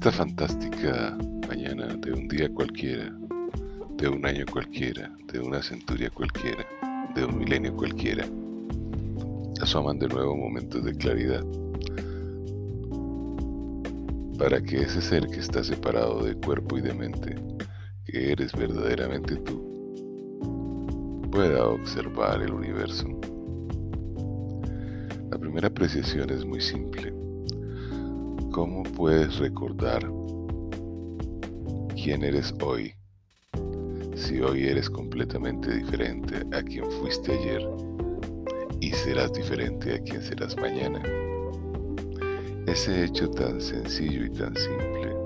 esta fantástica mañana de un día cualquiera, de un año cualquiera, de una centuria cualquiera, de un milenio cualquiera, asoman de nuevo momentos de claridad para que ese ser que está separado de cuerpo y de mente, que eres verdaderamente tú, pueda observar el universo. La primera apreciación es muy simple. ¿Cómo puedes recordar quién eres hoy si hoy eres completamente diferente a quien fuiste ayer y serás diferente a quien serás mañana? Ese hecho tan sencillo y tan simple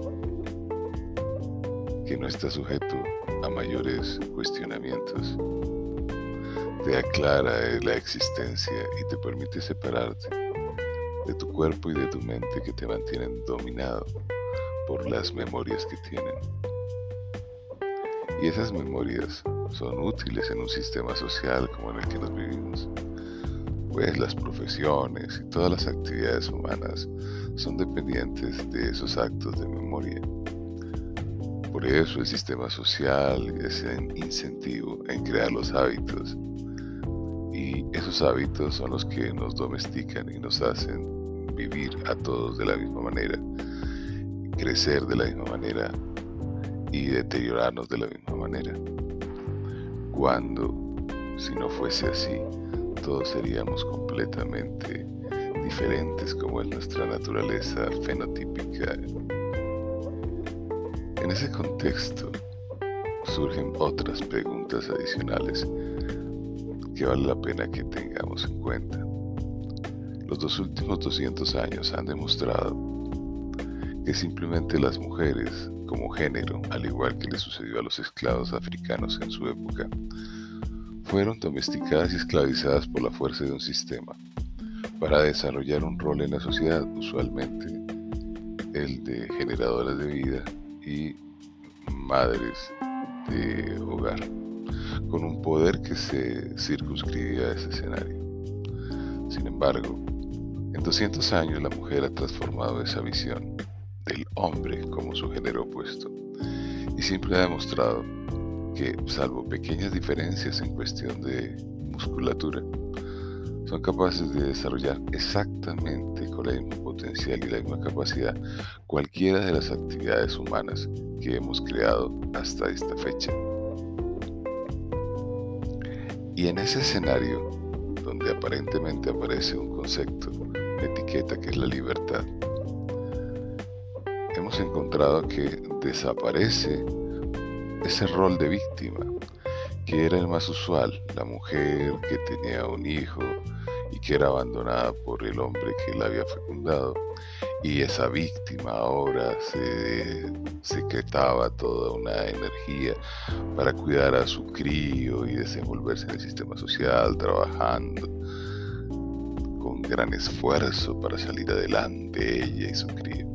que no está sujeto a mayores cuestionamientos te aclara la existencia y te permite separarte de tu cuerpo y de tu mente que te mantienen dominado por las memorias que tienen. Y esas memorias son útiles en un sistema social como en el que nos vivimos, pues las profesiones y todas las actividades humanas son dependientes de esos actos de memoria. Por eso el sistema social es un incentivo en crear los hábitos y esos hábitos son los que nos domestican y nos hacen a todos de la misma manera, crecer de la misma manera y deteriorarnos de la misma manera. Cuando, si no fuese así, todos seríamos completamente diferentes como es nuestra naturaleza fenotípica. En ese contexto surgen otras preguntas adicionales que vale la pena que tengamos en cuenta. Los dos últimos 200 años han demostrado que simplemente las mujeres, como género, al igual que le sucedió a los esclavos africanos en su época, fueron domesticadas y esclavizadas por la fuerza de un sistema para desarrollar un rol en la sociedad, usualmente el de generadoras de vida y madres de hogar con un poder que se circunscribía a ese escenario. Sin embargo, en 200 años la mujer ha transformado esa visión del hombre como su género opuesto y siempre ha demostrado que, salvo pequeñas diferencias en cuestión de musculatura, son capaces de desarrollar exactamente con el mismo potencial y la misma capacidad cualquiera de las actividades humanas que hemos creado hasta esta fecha. Y en ese escenario, donde aparentemente aparece un concepto, etiqueta que es la libertad, hemos encontrado que desaparece ese rol de víctima, que era el más usual, la mujer que tenía un hijo y que era abandonada por el hombre que la había fecundado, y esa víctima ahora se secretaba toda una energía para cuidar a su crío y desenvolverse en el sistema social, trabajando gran esfuerzo para salir adelante ella y su crío.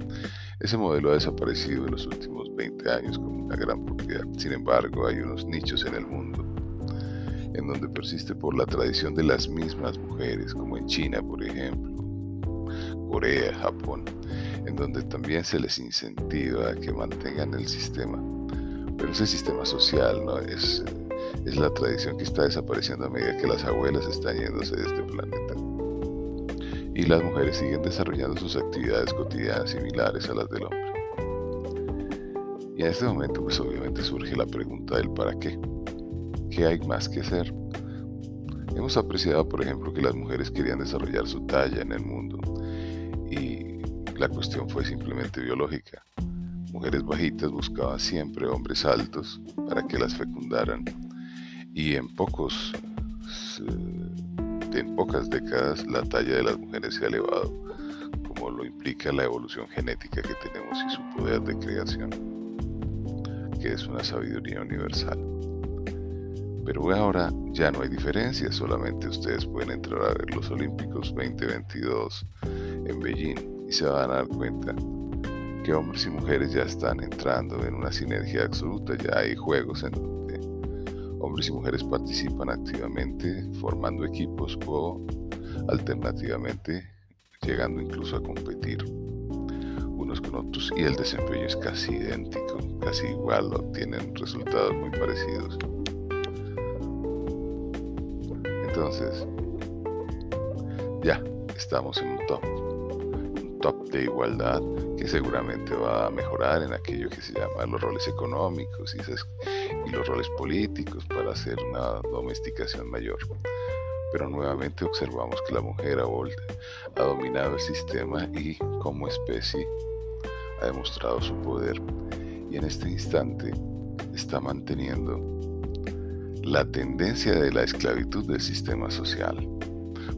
Ese modelo ha desaparecido en los últimos 20 años con una gran propiedad. Sin embargo, hay unos nichos en el mundo en donde persiste por la tradición de las mismas mujeres, como en China, por ejemplo, Corea, Japón, en donde también se les incentiva a que mantengan el sistema. Pero ese sistema social no es, es la tradición que está desapareciendo a medida que las abuelas están yéndose de este planeta. Y las mujeres siguen desarrollando sus actividades cotidianas similares a las del hombre. Y en este momento pues obviamente surge la pregunta del para qué. ¿Qué hay más que hacer? Hemos apreciado, por ejemplo, que las mujeres querían desarrollar su talla en el mundo y la cuestión fue simplemente biológica. Mujeres bajitas buscaban siempre hombres altos para que las fecundaran y en pocos en pocas décadas la talla de las mujeres se ha elevado, como lo implica la evolución genética que tenemos y su poder de creación, que es una sabiduría universal. Pero ahora ya no hay diferencia, solamente ustedes pueden entrar a ver los Olímpicos 2022 en Beijing y se van a dar cuenta que hombres y mujeres ya están entrando en una sinergia absoluta, ya hay juegos en y mujeres participan activamente formando equipos o alternativamente llegando incluso a competir. Un unos con otros y el desempeño es casi idéntico, casi igual, obtienen resultados muy parecidos. Entonces, ya estamos en un top, un top de igualdad que seguramente va a mejorar en aquello que se llama los roles económicos y, los roles políticos para hacer una domesticación mayor pero nuevamente observamos que la mujer ha, dominado el sistema y como especie ha demostrado su poder y en este instante está manteniendo la tendencia de la esclavitud del sistema social,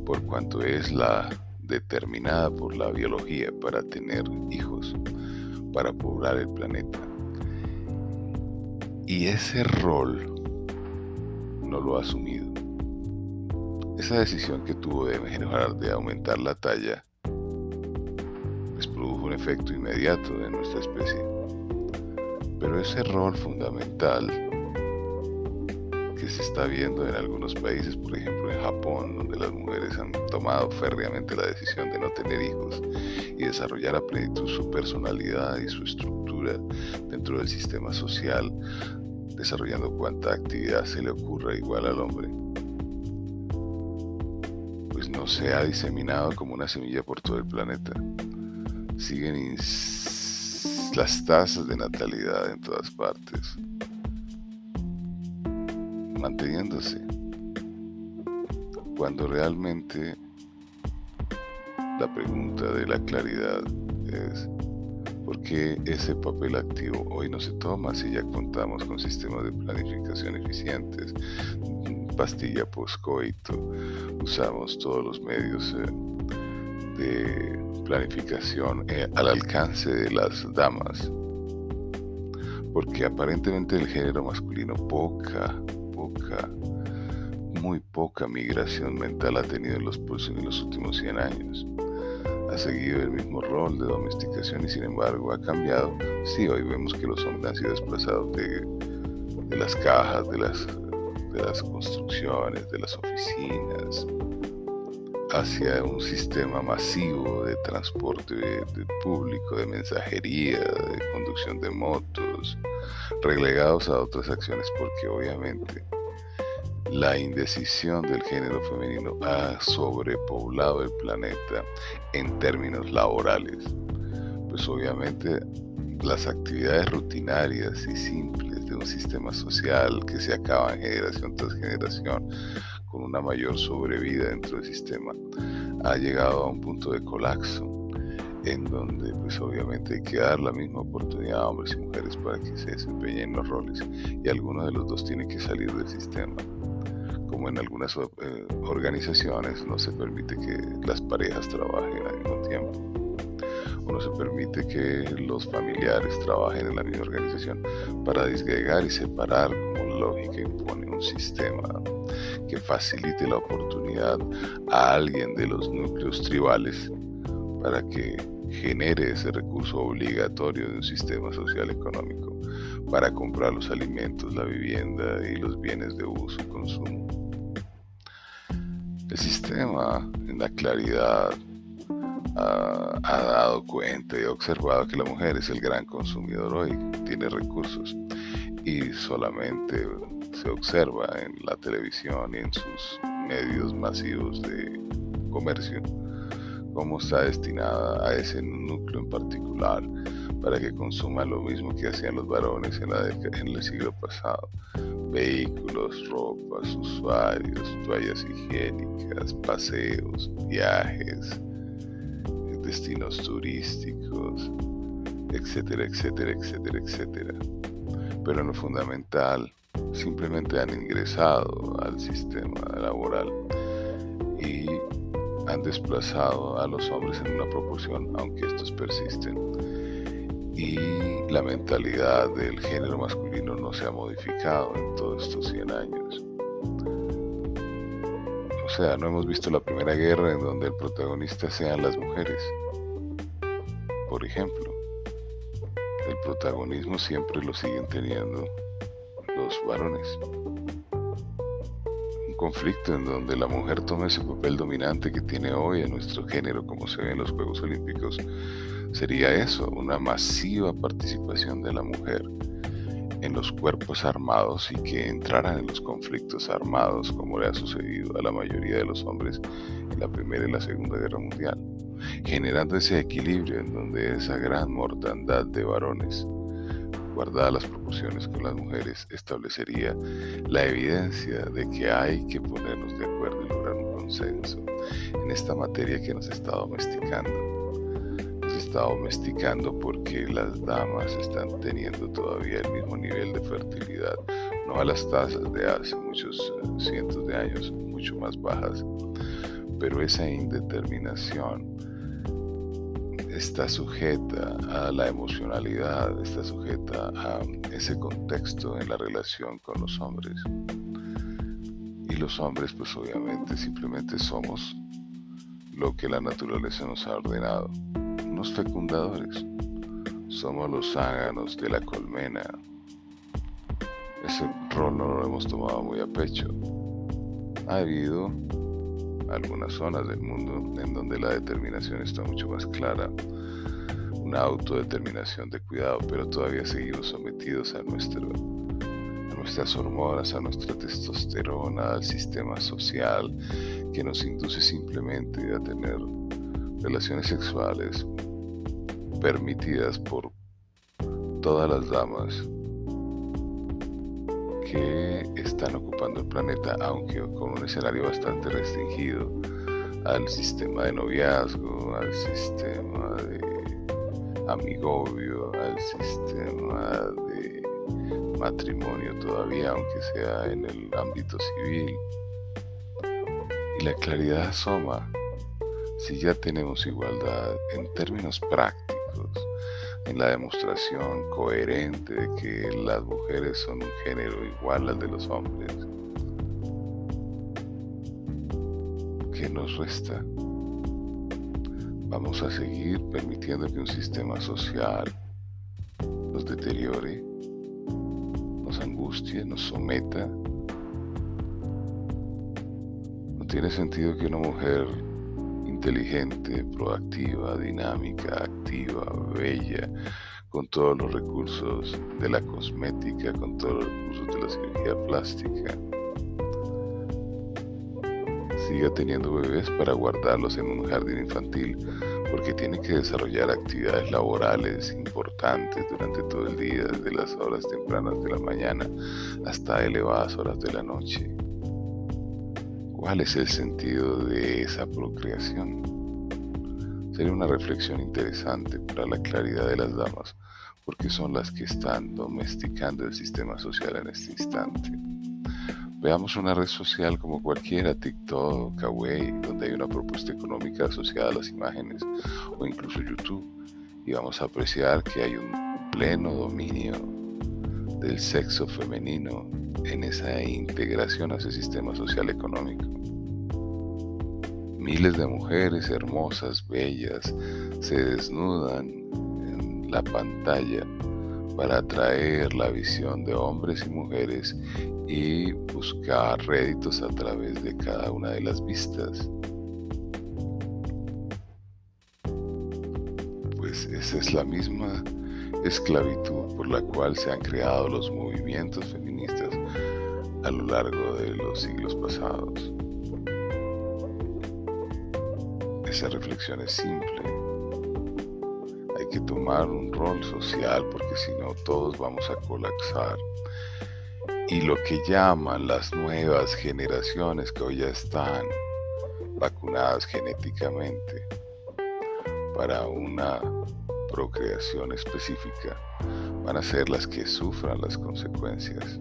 por cuanto es la determinada por la biología para tener hijos, para poblar el planeta. Y ese rol no lo ha asumido. Esa decisión que tuvo de mejorar, de aumentar la talla, pues produjo un efecto inmediato en nuestra especie. Pero ese rol fundamental que se está viendo en algunos países, por ejemplo en Japón, donde las mujeres han tomado férreamente la decisión de no tener hijos y desarrollar a plenitud su personalidad y su estructura dentro del sistema social, desarrollando cuanta actividad se le ocurra igual al hombre no se ha diseminado como una semilla por todo el planeta. Siguen las tasas de natalidad en todas partes, manteniéndose, cuando realmente la pregunta de la claridad es ¿por qué ese papel activo hoy no se toma si ya contamos con sistemas de planificación eficientes, pastilla poscoito, usamos todos los medios eh, de planificación eh, al alcance de las damas, porque aparentemente el género masculino poca, poca, muy poca migración mental ha tenido en los, en los últimos 100 años. Ha seguido el mismo rol de domesticación y sin embargo ha cambiado. Sí, hoy vemos que los hombres han sido desplazados de, las cajas, de las de las construcciones, de las oficinas, hacia un sistema masivo de transporte público, de mensajería, de conducción de motos, relegados a otras acciones porque obviamente la indecisión del género femenino ha sobrepoblado el planeta en términos laborales. Pues obviamente las actividades rutinarias y simples un sistema social que se acaba en generación tras generación con una mayor sobrevida dentro del sistema, ha llegado a un punto de colapso en donde pues obviamente hay que dar la misma oportunidad a hombres y mujeres para que se desempeñen los roles y alguno de los dos tiene que salir del sistema. Como en algunas eh, organizaciones no se permite que las parejas trabajen al mismo tiempo no se permite que los familiares trabajen en la misma organización para disgregar y separar como lógica impone un sistema que facilite la oportunidad a alguien de los núcleos tribales para que genere ese recurso obligatorio de un sistema social económico para comprar los alimentos, la vivienda y los bienes de uso y consumo. Sistema, en la claridad ha, dado cuenta y ha observado que la mujer es el gran consumidor hoy, tiene recursos y solamente se observa en la televisión y en sus medios masivos de comercio cómo está destinada a ese núcleo en particular para que consuma lo mismo que hacían los varones en, la en el siglo pasado. Vehículos, ropas, usuarios, toallas higiénicas, paseos, viajes, destinos turísticos, etcétera, etcétera, etcétera, etcétera. Pero en lo fundamental, simplemente han ingresado al sistema laboral y han desplazado a los hombres en una proporción, aunque estos persisten. Y la mentalidad del género masculino no se ha modificado en todos estos 100 años. O sea, no hemos visto la primera guerra en donde el protagonista sean las mujeres. Por ejemplo, el protagonismo siempre lo siguen teniendo los varones. Conflicto en donde la mujer toma ese papel dominante que tiene hoy en nuestro género, como se ve en los Juegos Olímpicos, sería eso, una masiva participación de la mujer en los cuerpos armados y que entraran en los conflictos armados como le ha sucedido a la mayoría de los hombres en la Primera y la Segunda Guerra Mundial, generando ese equilibrio en donde esa gran mortandad de varones, guardadas las proporciones con las mujeres, establecería la evidencia de que hay que ponernos de acuerdo y lograr un consenso en esta materia que nos está domesticando. Está domesticando porque las damas están teniendo todavía el mismo nivel de fertilidad, no a las tasas de hace muchos cientos de años, mucho más bajas, pero esa indeterminación está sujeta a la emocionalidad, está sujeta a ese contexto en la relación con los hombres. Y los hombres pues obviamente simplemente somos lo que la naturaleza nos ha ordenado fecundadores. Somos los záganos de la colmena. Ese rol no lo hemos tomado muy a pecho. Ha habido algunas zonas del mundo en donde la determinación está mucho más clara, una autodeterminación de cuidado, pero todavía seguimos sometidos a, nuestro, a nuestras hormonas, a nuestra testosterona, al sistema social que nos induce simplemente a tener relaciones sexuales permitidas por todas las damas que están ocupando el planeta, aunque con un escenario bastante restringido al sistema de noviazgo, al sistema de amigovio, al sistema de matrimonio todavía, aunque sea en el ámbito civil. Y la claridad asoma si ya tenemos igualdad en términos prácticos en la demostración coherente de que las mujeres son un género igual al de los hombres. ¿Qué nos resta? Vamos a seguir permitiendo que un sistema social nos deteriore, nos angustie, nos someta. No tiene sentido que una mujer inteligente, proactiva, dinámica, activa, bella, con todos los recursos de la cosmética, con todos los recursos de la cirugía plástica. Siga teniendo bebés para guardarlos en un jardín infantil porque tiene que desarrollar actividades laborales importantes durante todo el día, desde las horas tempranas de la mañana hasta elevadas horas de la noche. ¿Cuál es el sentido de esa procreación? Sería una reflexión interesante para la claridad de las damas, porque son las que están domesticando el sistema social en este instante. Veamos una red social como cualquiera, TikTok, Kawaii, donde hay una propuesta económica asociada a las imágenes, o incluso YouTube, y vamos a apreciar que hay un pleno dominio del sexo femenino en esa integración a ese sistema social económico. Miles de mujeres hermosas, bellas, se desnudan en la pantalla para atraer la visión de hombres y mujeres y buscar réditos a través de cada una de las vistas. Pues esa es la misma esclavitud por la cual se han creado los movimientos feministas a lo largo de los siglos pasados. Esa reflexión es simple. Hay que tomar un rol social porque si no todos vamos a colapsar. Y lo que llaman las nuevas generaciones que hoy ya están vacunadas genéticamente para una procreación específica van a ser las que sufran las consecuencias.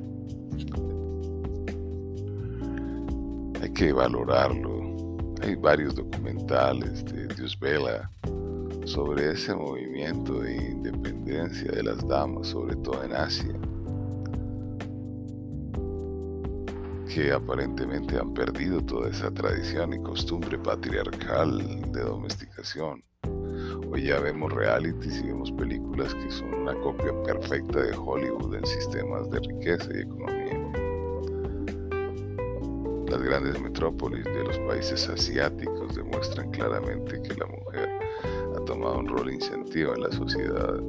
Hay que valorarlo. Hay varios documentales de Dios Vela sobre ese movimiento de independencia de las damas, sobre todo en Asia, que aparentemente han perdido toda esa tradición y costumbre patriarcal de domesticación. Hoy ya vemos realities y vemos películas que son una copia perfecta de Hollywood en sistemas de riqueza y economía. Las grandes metrópolis de los países asiáticos demuestran claramente que la mujer ha tomado un rol incentivo en la sociedad.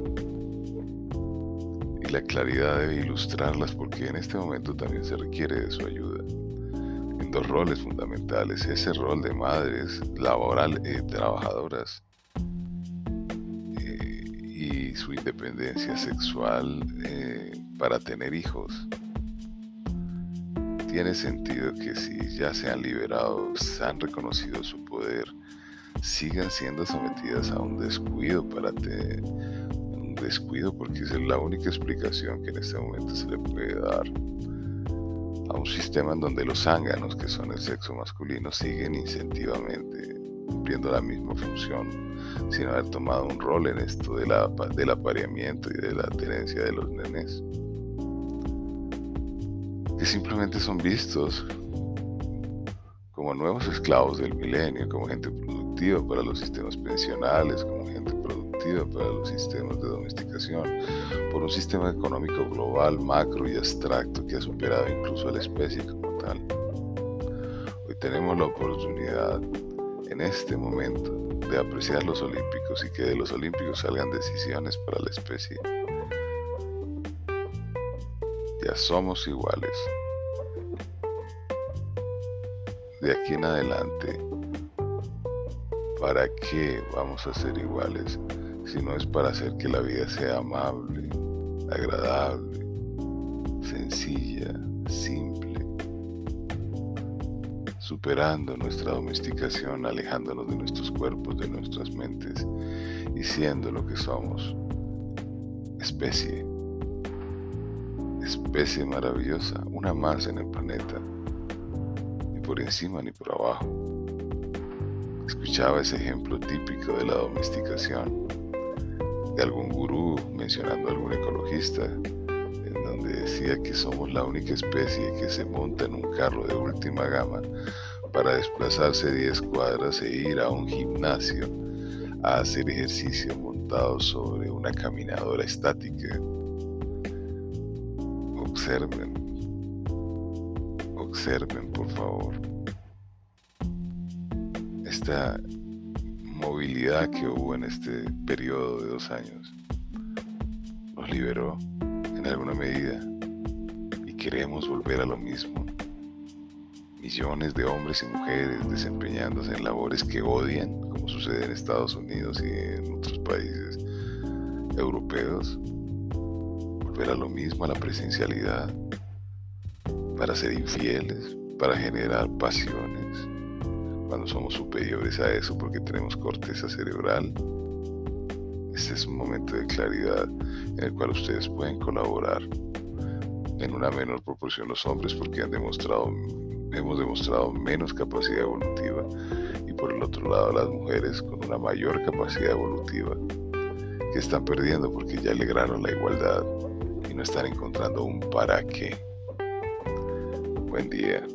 Y la claridad debe ilustrarlas porque en este momento también se requiere de su ayuda. En dos roles fundamentales, ese rol de madres laboral, eh, trabajadoras su independencia sexual eh, para tener hijos. Tiene sentido que si ya se han liberado, se han reconocido su poder, sigan siendo sometidas a un descuido para tener un descuido porque es la única explicación que en este momento se le puede dar a un sistema en donde los zánganos, que son el sexo masculino, siguen incentivamente cumpliendo la misma función sin haber tomado un rol en esto de la, del apareamiento y de la tenencia de los nenes que simplemente son vistos como nuevos esclavos del milenio, como gente productiva para los sistemas pensionales, como gente productiva para los sistemas de domesticación, por un sistema económico global, macro y abstracto que ha superado incluso a la especie como tal. Hoy tenemos la oportunidad en este momento de apreciar los olímpicos y que de los olímpicos salgan decisiones para la especie ya somos iguales. De aquí en adelante, ¿para qué vamos a ser iguales si no es para hacer que la vida sea amable, agradable, sencilla, simple? Superando nuestra domesticación, alejándonos de nuestros cuerpos, de nuestras mentes y siendo lo que somos, especie. Especie maravillosa, una más en el planeta, ni por encima ni por abajo. Escuchaba ese ejemplo típico de la domesticación, de algún gurú mencionando a algún ecologista, en donde decía que somos la única especie que se monta en un carro de última gama para desplazarse 10 cuadras e ir a un gimnasio a hacer ejercicio montado sobre una caminadora estática observen, observen por favor esta movilidad que hubo en este periodo de dos años. Nos liberó en alguna medida y queremos volver a lo mismo. Millones de hombres y mujeres desempeñándose en labores que odian, como sucede en Estados Unidos y en otros países europeos, volver a lo mismo, a la presencialidad, para ser infieles, para generar pasiones, cuando somos superiores a eso porque tenemos corteza cerebral. Este es un momento de claridad en el cual ustedes pueden colaborar en una menor proporción los hombres porque han demostrado, hemos demostrado menos capacidad evolutiva y por el otro lado las mujeres con una mayor capacidad evolutiva que están perdiendo porque ya lograron la igualdad y no están encontrando un para qué. Buen día.